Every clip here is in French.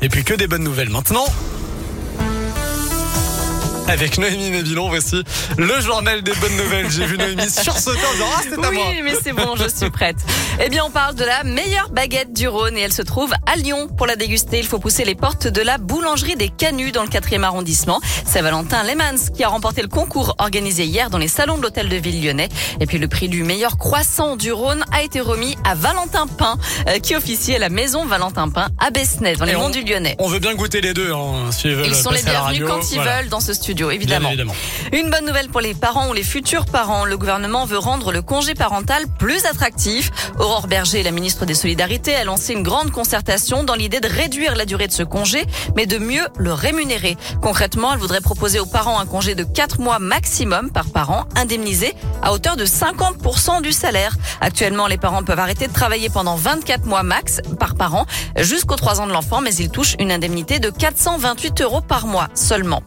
Et puis que des bonnes nouvelles maintenant. Avec Noémie Mébilon, voici le journal des bonnes nouvelles. J'ai vu Noémie sursauter en disant Ah, c'était à oui, moi. mais c'est bon, je suis prête. Eh bien, on parle de la meilleure baguette du Rhône et elle se trouve à Lyon. Pour la déguster, il faut pousser les portes de la boulangerie des Canuts dans le 4e arrondissement. C'est Valentin Lemans qui a remporté le concours organisé hier dans les salons de l'hôtel de ville lyonnais. Et puis, le prix du meilleur croissant du Rhône a été remis à Valentin Pain, euh, qui officie à la maison Valentin Pain à Besnay, dans les monts on- du Lyonnais. On veut bien goûter les deux, hein, s'ils veulent Ils sont les bienvenus radio. quand ils Voilà. veulent dans ce studio, Évidemment. Une bonne nouvelle pour les parents ou les futurs parents. Le gouvernement veut rendre le congé parental plus attractif. Aurore Berger, la ministre des Solidarités, a lancé une grande concertation dans l'idée de réduire la durée de ce congé, mais de mieux le rémunérer. Concrètement, elle voudrait proposer aux parents un congé de 4 mois maximum par parent, indemnisé à hauteur de 50% du salaire. Actuellement, les parents peuvent arrêter de travailler pendant 24 mois max par parent jusqu'aux 3 ans de l'enfant, mais ils touchent une indemnité de 428 euros par mois seulement.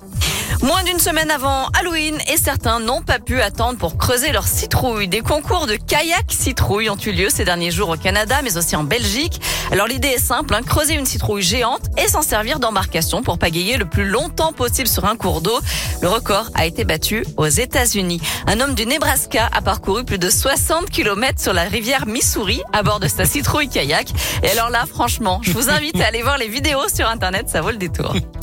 Moins d'une semaine avant Halloween et certains n'ont pas pu attendre pour creuser leur citrouille. Des concours de kayak citrouille ont eu lieu ces derniers jours au Canada mais aussi en Belgique. Alors l'idée est simple, hein, creuser une citrouille géante et s'en servir d'embarcation pour pagayer le plus longtemps possible sur un cours d'eau. Le record a été battu aux États-Unis. Un homme du Nebraska a parcouru plus de 60 km sur la rivière Missouri à bord de sa citrouille kayak. Et alors là, franchement, je vous invite à aller voir les vidéos sur internet, ça vaut le détour.